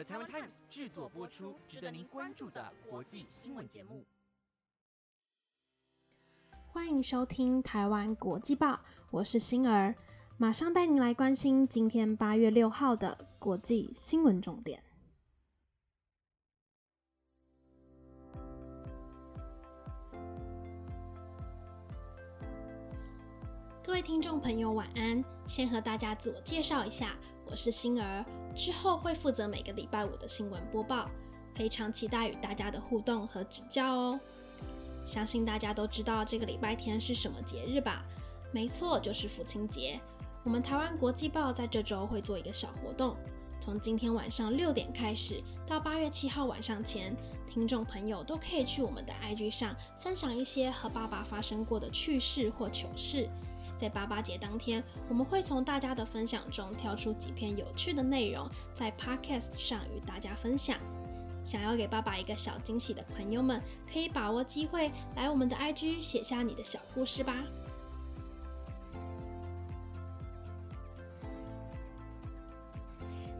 和台湾 Times 制作播出，值得您关注的国际新闻节目。欢迎收听台湾国际报，我是星儿，马上带您来关心今天八月六号的国际新闻重点。各位听众朋友，晚安！先和大家自我介绍一下，我是星儿，之后会负责每个礼拜五的新闻播报，非常期待与大家的互动和指教哦。相信大家都知道这个礼拜天是什么节日吧？没错，就是父亲节。我们台湾国际报在这周会做一个小活动，从今天晚上六点开始到八月七号晚上前，听众朋友都可以去我们的 IG 上分享一些和爸爸发生过的趣事或糗事。在八八节当天，我们会从大家的分享中挑出几篇有趣的内容，在 Podcast 上与大家分享。想要给爸爸一个小惊喜的朋友们，可以把握机会来我们的 IG 写下你的小故事吧。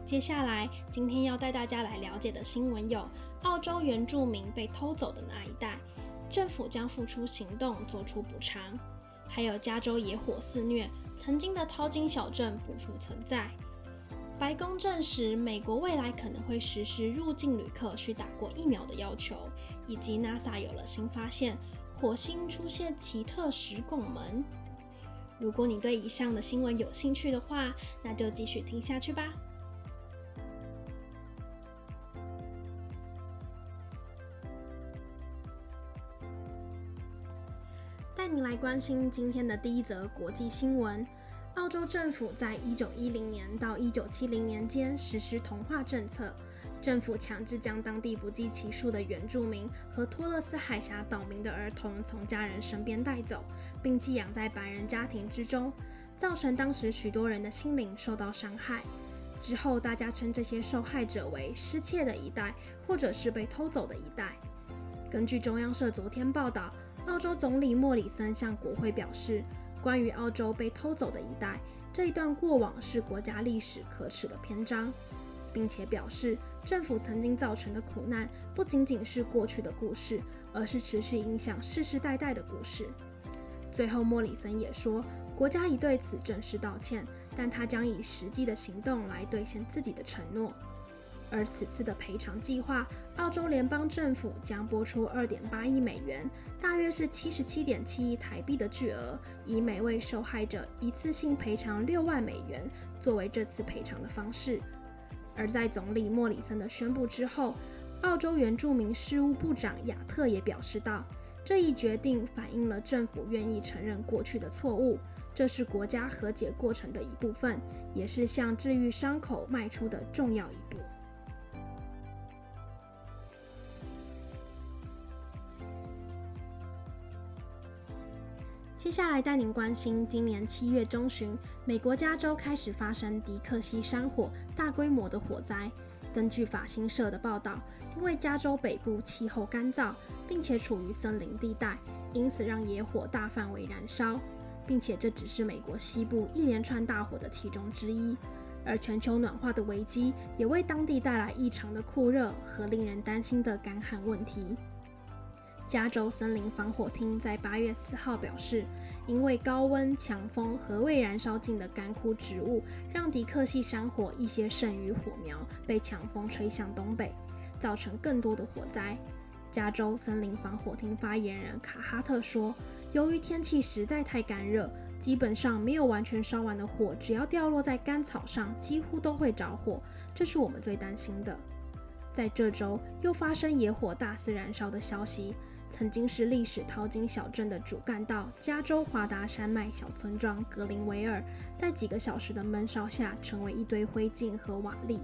接下来，今天要带大家来了解的新闻有：澳洲原住民被偷走的那一代，政府将付出行动做出补偿。还有加州野火肆虐，曾经的淘金小镇不复存在。白宫证实，美国未来可能会实施入境旅客需打过疫苗的要求，以及 NASA 有了新发现，火星出现奇特石拱门。如果你对以上的新闻有兴趣的话，那就继续听下去吧。带您来关心今天的第一则国际新闻：澳洲政府在一九一零年到一九七零年间实施同化政策，政府强制将当地不计其数的原住民和托勒斯海峡岛民的儿童从家人身边带走，并寄养在白人家庭之中，造成当时许多人的心灵受到伤害。之后，大家称这些受害者为“失窃的一代”或者是被偷走的一代。根据中央社昨天报道。澳洲总理莫里森向国会表示，关于澳洲被偷走的一代，这一段过往是国家历史可耻的篇章，并且表示政府曾经造成的苦难不仅仅是过去的故事，而是持续影响世世代代的故事。最后，莫里森也说，国家已对此正式道歉，但他将以实际的行动来兑现自己的承诺。而此次的赔偿计划，澳洲联邦政府将拨出二点八亿美元，大约是七十七点七亿台币的巨额，以每位受害者一次性赔偿六万美元作为这次赔偿的方式。而在总理莫里森的宣布之后，澳洲原住民事务部长亚特也表示道：“这一决定反映了政府愿意承认过去的错误，这是国家和解过程的一部分，也是向治愈伤口迈出的重要一步。”接下来带您关心，今年七月中旬，美国加州开始发生迪克西山火大规模的火灾。根据法新社的报道，因为加州北部气候干燥，并且处于森林地带，因此让野火大范围燃烧，并且这只是美国西部一连串大火的其中之一。而全球暖化的危机也为当地带来异常的酷热和令人担心的干旱问题。加州森林防火厅在八月四号表示，因为高温、强风和未燃烧尽的干枯植物，让迪克西山火一些剩余火苗被强风吹向东北，造成更多的火灾。加州森林防火厅发言人卡哈特说：“由于天气实在太干热，基本上没有完全烧完的火，只要掉落在干草上，几乎都会着火。这是我们最担心的。”在这周又发生野火大肆燃烧的消息。曾经是历史淘金小镇的主干道——加州华达山脉小村庄格林维尔，在几个小时的闷烧下，成为一堆灰烬和瓦砾。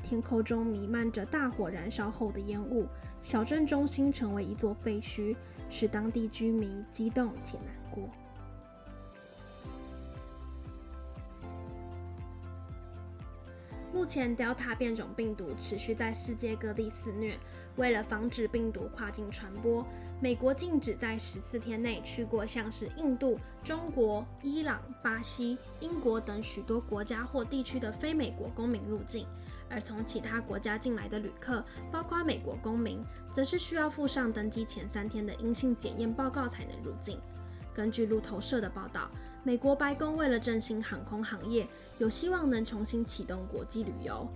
天空中弥漫着大火燃烧后的烟雾，小镇中心成为一座废墟，使当地居民激动且难过。目前 Delta 变种病毒持续在世界各地肆虐。为了防止病毒跨境传播，美国禁止在十四天内去过像是印度、中国、伊朗、巴西、英国等许多国家或地区的非美国公民入境。而从其他国家进来的旅客，包括美国公民，则是需要附上登机前三天的阴性检验报告才能入境。根据路透社的报道，美国白宫为了振兴航空行业，有希望能重新启动国际旅游。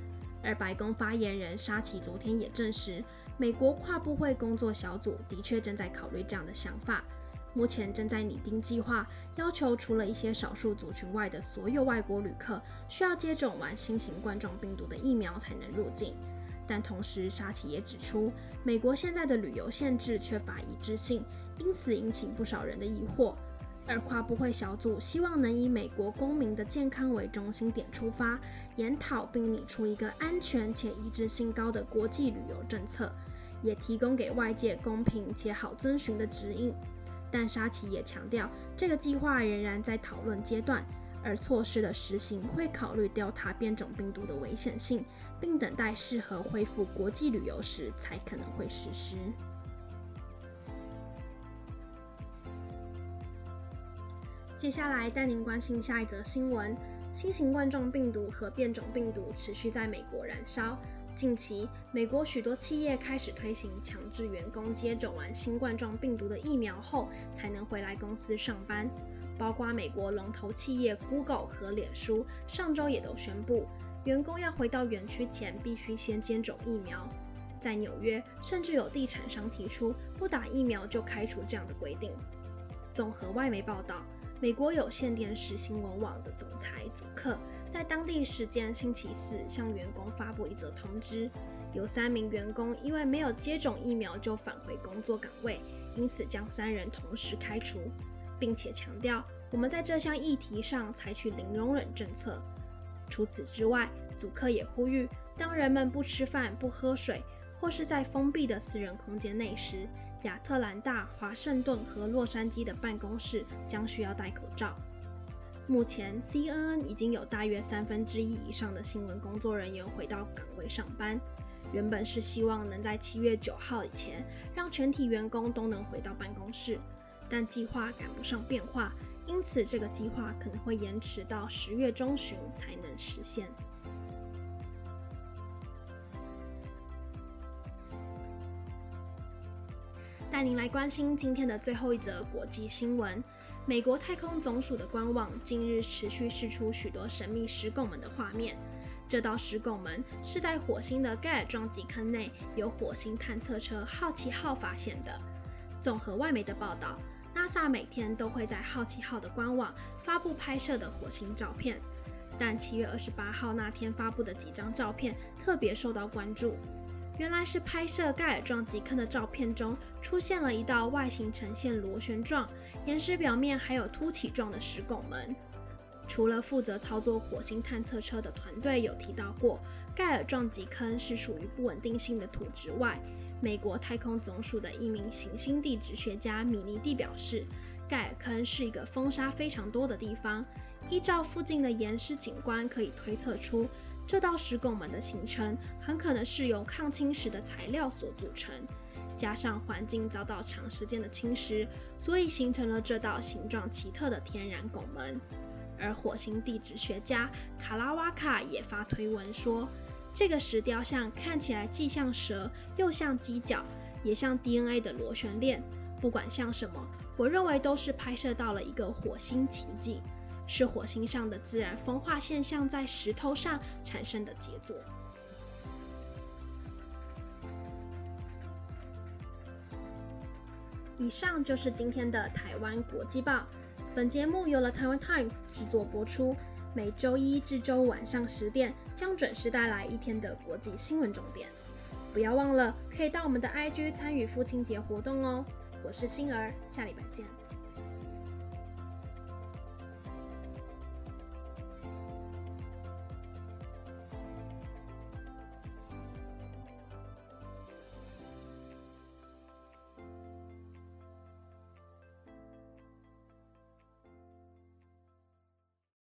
而白宫发言人沙奇昨天也证实，美国跨部会工作小组的确正在考虑这样的想法，目前正在拟定计划，要求除了一些少数族群外的所有外国旅客需要接种完新型冠状病毒的疫苗才能入境。但同时，沙奇也指出，美国现在的旅游限制缺乏一致性，因此引起不少人的疑惑。而跨部会小组希望能以美国公民的健康为中心点出发，研讨并拟出一个安全且一致性高的国际旅游政策，也提供给外界公平且好遵循的指引。但沙奇也强调，这个计划仍然在讨论阶段，而措施的实行会考虑调查变种病毒的危险性，并等待适合恢复国际旅游时才可能会实施。接下来带您关心下一则新闻：新型冠状病毒和变种病毒持续在美国燃烧。近期，美国许多企业开始推行强制员工接种完新冠状病毒的疫苗后才能回来公司上班。包括美国龙头企业 Google 和脸书，上周也都宣布，员工要回到园区前必须先接种疫苗。在纽约，甚至有地产商提出不打疫苗就开除这样的规定。综合外媒报道。美国有线电视新闻网的总裁祖克在当地时间星期四向员工发布一则通知，有三名员工因为没有接种疫苗就返回工作岗位，因此将三人同时开除，并且强调我们在这项议题上采取零容忍政策。除此之外，祖克也呼吁，当人们不吃饭、不喝水，或是在封闭的私人空间内时，亚特兰大、华盛顿和洛杉矶的办公室将需要戴口罩。目前，CNN 已经有大约三分之一以上的新闻工作人员回到岗位上班。原本是希望能在七月九号以前让全体员工都能回到办公室，但计划赶不上变化，因此这个计划可能会延迟到十月中旬才能实现。带您来关心今天的最后一则国际新闻：美国太空总署的官网近日持续释出许多神秘石拱门的画面。这道石拱门是在火星的盖尔撞击坑内由火星探测车好奇号发现的。综合外媒的报道，NASA 每天都会在好奇号的官网发布拍摄的火星照片，但七月二十八号那天发布的几张照片特别受到关注。原来是拍摄盖尔撞击坑的照片中出现了一道外形呈现螺旋状、岩石表面还有凸起状的石拱门。除了负责操作火星探测车的团队有提到过盖尔撞击坑是属于不稳定性的土质外，美国太空总署的一名行星地质学家米尼蒂表示，盖尔坑是一个风沙非常多的地方。依照附近的岩石景观，可以推测出。这道石拱门的形成很可能是由抗侵蚀的材料所组成，加上环境遭到长时间的侵蚀，所以形成了这道形状奇特的天然拱门。而火星地质学家卡拉瓦卡也发推文说，这个石雕像看起来既像蛇，又像犄角，也像 DNA 的螺旋链。不管像什么，我认为都是拍摄到了一个火星奇迹。是火星上的自然风化现象在石头上产生的杰作。以上就是今天的台湾国际报。本节目由了台湾 Times 制作播出，每周一至周五晚上十点将准时带来一天的国际新闻重点。不要忘了可以到我们的 IG 参与父亲节活动哦。我是星儿，下礼拜见。